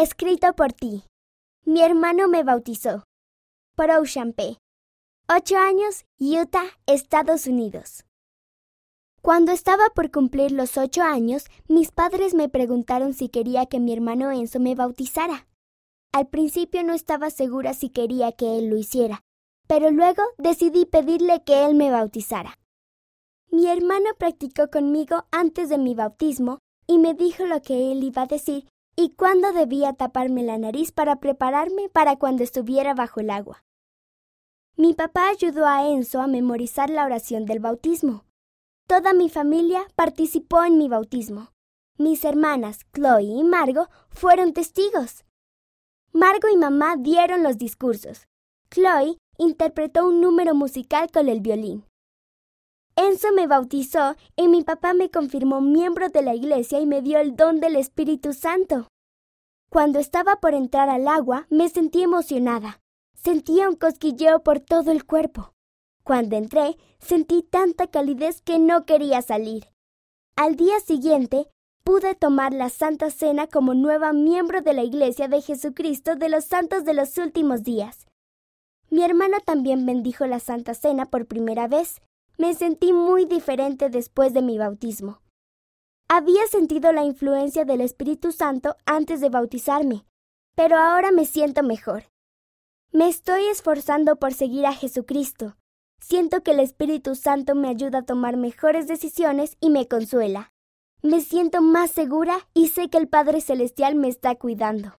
Escrito por ti. Mi hermano me bautizó. Por Ocean P. Ocho años, Utah, Estados Unidos. Cuando estaba por cumplir los ocho años, mis padres me preguntaron si quería que mi hermano Enzo me bautizara. Al principio no estaba segura si quería que él lo hiciera, pero luego decidí pedirle que él me bautizara. Mi hermano practicó conmigo antes de mi bautismo y me dijo lo que él iba a decir y cuándo debía taparme la nariz para prepararme para cuando estuviera bajo el agua. Mi papá ayudó a Enzo a memorizar la oración del bautismo. Toda mi familia participó en mi bautismo. Mis hermanas, Chloe y Margo, fueron testigos. Margo y mamá dieron los discursos. Chloe interpretó un número musical con el violín. Enzo me bautizó y mi papá me confirmó miembro de la iglesia y me dio el don del Espíritu Santo. Cuando estaba por entrar al agua, me sentí emocionada. Sentía un cosquilleo por todo el cuerpo. Cuando entré, sentí tanta calidez que no quería salir. Al día siguiente, pude tomar la Santa Cena como nueva miembro de la Iglesia de Jesucristo de los Santos de los Últimos Días. Mi hermano también bendijo la Santa Cena por primera vez me sentí muy diferente después de mi bautismo. Había sentido la influencia del Espíritu Santo antes de bautizarme, pero ahora me siento mejor. Me estoy esforzando por seguir a Jesucristo. Siento que el Espíritu Santo me ayuda a tomar mejores decisiones y me consuela. Me siento más segura y sé que el Padre Celestial me está cuidando.